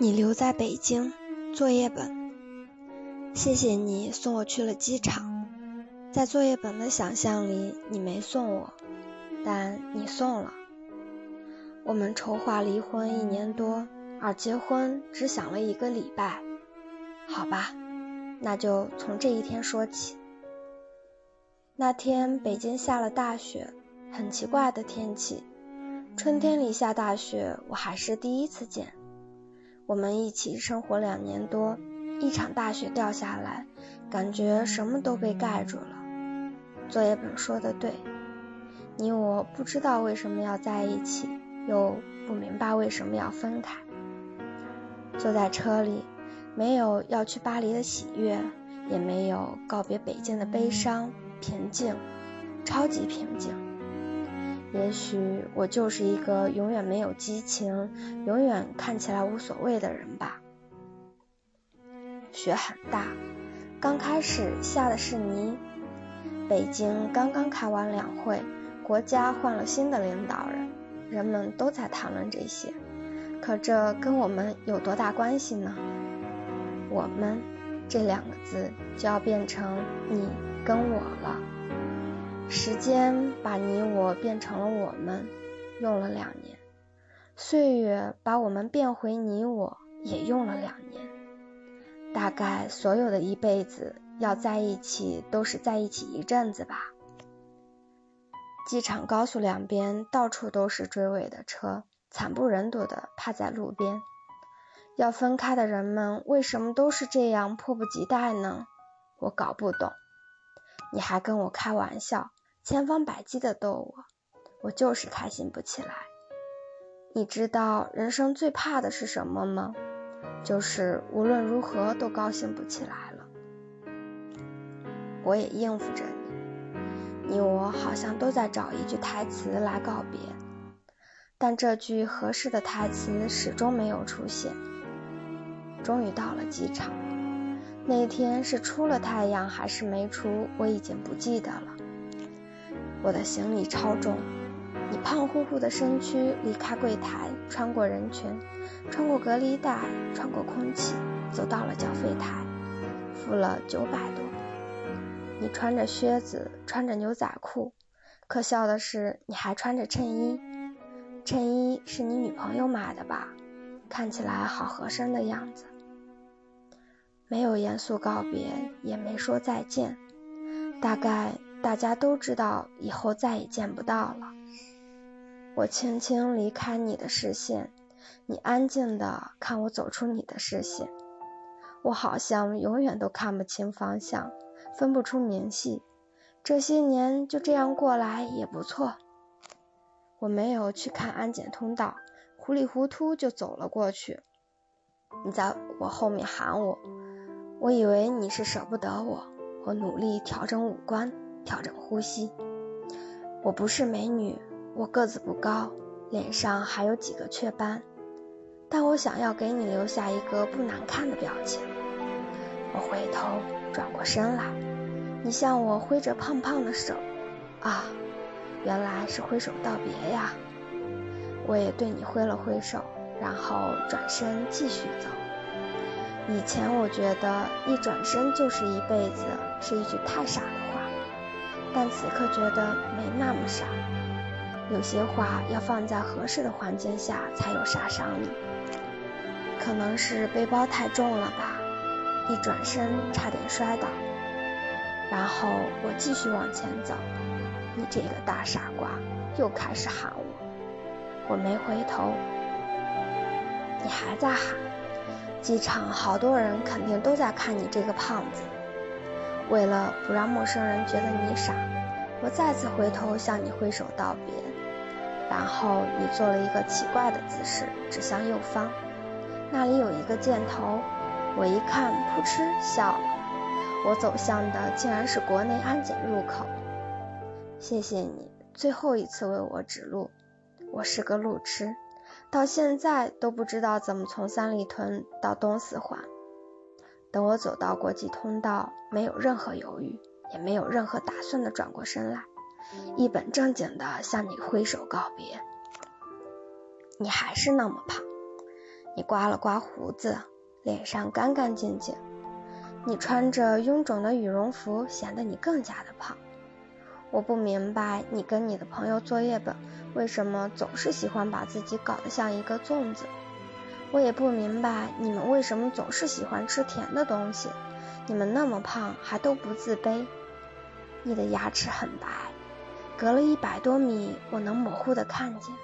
你留在北京，作业本。谢谢你送我去了机场，在作业本的想象里，你没送我，但你送了。我们筹划离婚一年多，而结婚只想了一个礼拜。好吧，那就从这一天说起。那天北京下了大雪，很奇怪的天气，春天里下大雪，我还是第一次见。我们一起生活两年多，一场大雪掉下来，感觉什么都被盖住了。作业本说的对，你我不知道为什么要在一起，又不明白为什么要分开。坐在车里，没有要去巴黎的喜悦，也没有告别北京的悲伤，平静，超级平静。也许我就是一个永远没有激情、永远看起来无所谓的人吧。雪很大，刚开始下的是泥。北京刚刚开完两会，国家换了新的领导人，人们都在谈论这些。可这跟我们有多大关系呢？我们这两个字就要变成你跟我了。时间把你我变成了我们，用了两年；岁月把我们变回你我，也用了两年。大概所有的一辈子要在一起，都是在一起一阵子吧。机场高速两边到处都是追尾的车，惨不忍睹的趴在路边。要分开的人们为什么都是这样迫不及待呢？我搞不懂。你还跟我开玩笑。千方百计的逗我，我就是开心不起来。你知道人生最怕的是什么吗？就是无论如何都高兴不起来了。我也应付着你，你我好像都在找一句台词来告别，但这句合适的台词始终没有出现。终于到了机场，那天是出了太阳还是没出，我已经不记得了。我的行李超重，你胖乎乎的身躯离开柜台，穿过人群，穿过隔离带，穿过空气，走到了缴费台，付了九百多。你穿着靴子，穿着牛仔裤，可笑的是你还穿着衬衣，衬衣是你女朋友买的吧？看起来好合身的样子。没有严肃告别，也没说再见，大概。大家都知道以后再也见不到了。我轻轻离开你的视线，你安静的看我走出你的视线。我好像永远都看不清方向，分不出明细。这些年就这样过来也不错。我没有去看安检通道，糊里糊涂就走了过去。你在我后面喊我，我以为你是舍不得我。我努力调整五官。调整呼吸。我不是美女，我个子不高，脸上还有几个雀斑，但我想要给你留下一个不难看的表情。我回头转过身来，你向我挥着胖胖的手，啊，原来是挥手道别呀。我也对你挥了挥手，然后转身继续走。以前我觉得一转身就是一辈子，是一句太傻的话。但此刻觉得没那么傻，有些话要放在合适的环境下才有杀伤力。可能是背包太重了吧，一转身差点摔倒。然后我继续往前走，你这个大傻瓜又开始喊我，我没回头，你还在喊。机场好多人肯定都在看你这个胖子。为了不让陌生人觉得你傻，我再次回头向你挥手道别，然后你做了一个奇怪的姿势，指向右方，那里有一个箭头。我一看，扑哧笑了。我走向的竟然是国内安检入口。谢谢你最后一次为我指路。我是个路痴，到现在都不知道怎么从三里屯到东四环。等我走到国际通道，没有任何犹豫，也没有任何打算的转过身来，一本正经的向你挥手告别。你还是那么胖，你刮了刮胡子，脸上干干净净。你穿着臃肿的羽绒服，显得你更加的胖。我不明白你跟你的朋友作业本为什么总是喜欢把自己搞得像一个粽子。我也不明白你们为什么总是喜欢吃甜的东西。你们那么胖还都不自卑。你的牙齿很白，隔了一百多米我能模糊的看见。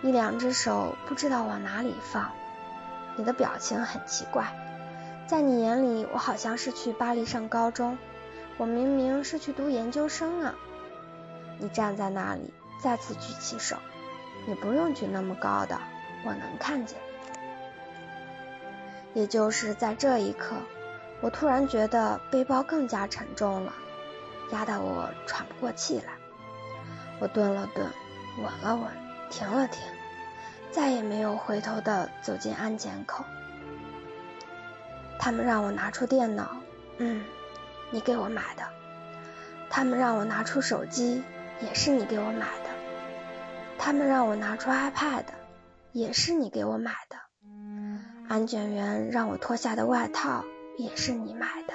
你两只手不知道往哪里放。你的表情很奇怪，在你眼里我好像是去巴黎上高中，我明明是去读研究生啊。你站在那里，再次举起手。你不用举那么高的，我能看见。也就是在这一刻，我突然觉得背包更加沉重了，压得我喘不过气来。我顿了顿，稳了稳，停了停，再也没有回头的走进安检口。他们让我拿出电脑，嗯，你给我买的。他们让我拿出手机，也是你给我买的。他们让我拿出 iPad，也是你给我买的。安检员让我脱下的外套也是你买的。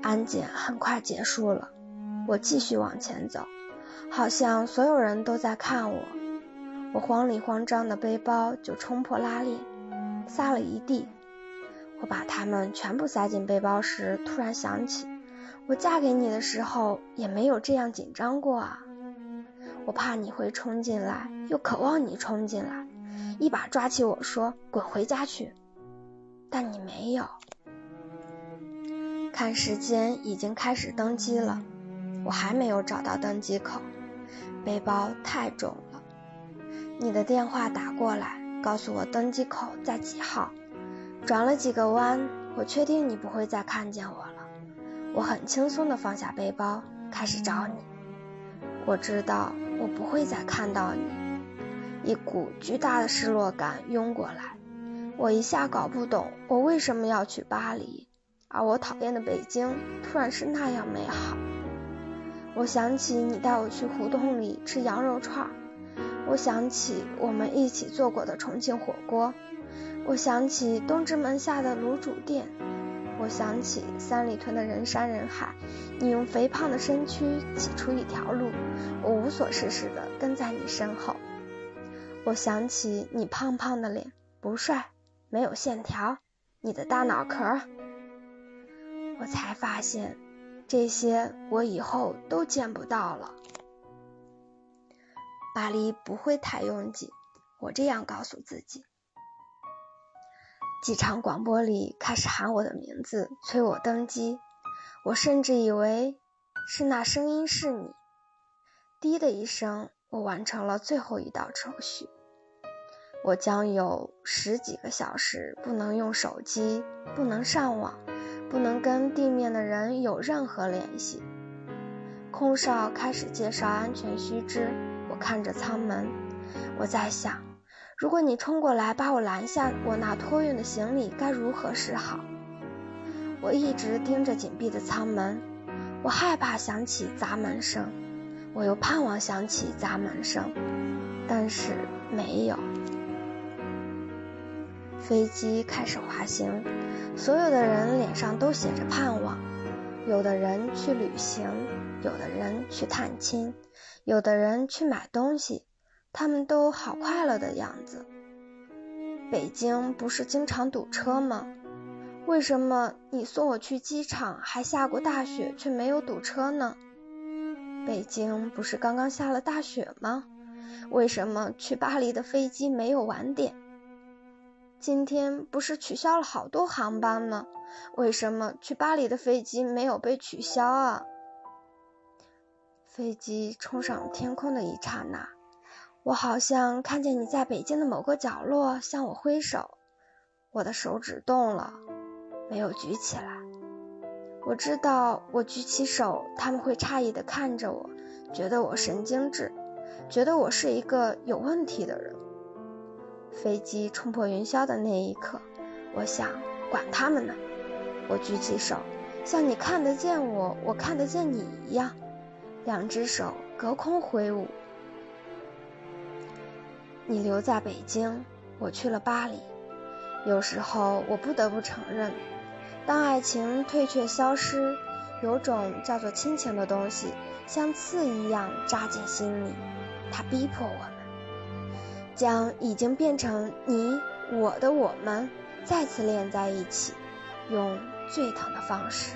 安检很快结束了，我继续往前走，好像所有人都在看我。我慌里慌张的背包就冲破拉链，撒了一地。我把它们全部塞进背包时，突然想起，我嫁给你的时候也没有这样紧张过啊。我怕你会冲进来，又渴望你冲进来。一把抓起我说：“滚回家去！”但你没有。看时间，已经开始登机了，我还没有找到登机口，背包太重了。你的电话打过来，告诉我登机口在几号。转了几个弯，我确定你不会再看见我了。我很轻松的放下背包，开始找你。我知道我不会再看到你。一股巨大的失落感涌过来，我一下搞不懂我为什么要去巴黎，而我讨厌的北京突然是那样美好。我想起你带我去胡同里吃羊肉串，我想起我们一起做过的重庆火锅，我想起东直门下的卤煮店，我想起三里屯的人山人海，你用肥胖的身躯挤出一条路，我无所事事的跟在你身后。我想起你胖胖的脸，不帅，没有线条，你的大脑壳。我才发现，这些我以后都见不到了。巴黎不会太拥挤，我这样告诉自己。机场广播里开始喊我的名字，催我登机。我甚至以为是那声音是你。滴的一声。我完成了最后一道程序，我将有十几个小时不能用手机，不能上网，不能跟地面的人有任何联系。空少开始介绍安全须知，我看着舱门，我在想，如果你冲过来把我拦下，我那托运的行李该如何是好？我一直盯着紧闭的舱门，我害怕响起砸门声。我又盼望响起砸门声，但是没有。飞机开始滑行，所有的人脸上都写着盼望。有的人去旅行，有的人去探亲，有的人去买东西，他们都好快乐的样子。北京不是经常堵车吗？为什么你送我去机场还下过大雪，却没有堵车呢？北京不是刚刚下了大雪吗？为什么去巴黎的飞机没有晚点？今天不是取消了好多航班吗？为什么去巴黎的飞机没有被取消啊？飞机冲上天空的一刹那，我好像看见你在北京的某个角落向我挥手，我的手指动了，没有举起来。我知道，我举起手，他们会诧异的看着我，觉得我神经质，觉得我是一个有问题的人。飞机冲破云霄的那一刻，我想，管他们呢。我举起手，像你看得见我，我看得见你一样，两只手隔空挥舞。你留在北京，我去了巴黎。有时候我不得不承认，当爱情退却消失，有种叫做亲情的东西，像刺一样扎进心里。它逼迫我们，将已经变成你我的我们再次连在一起，用最疼的方式。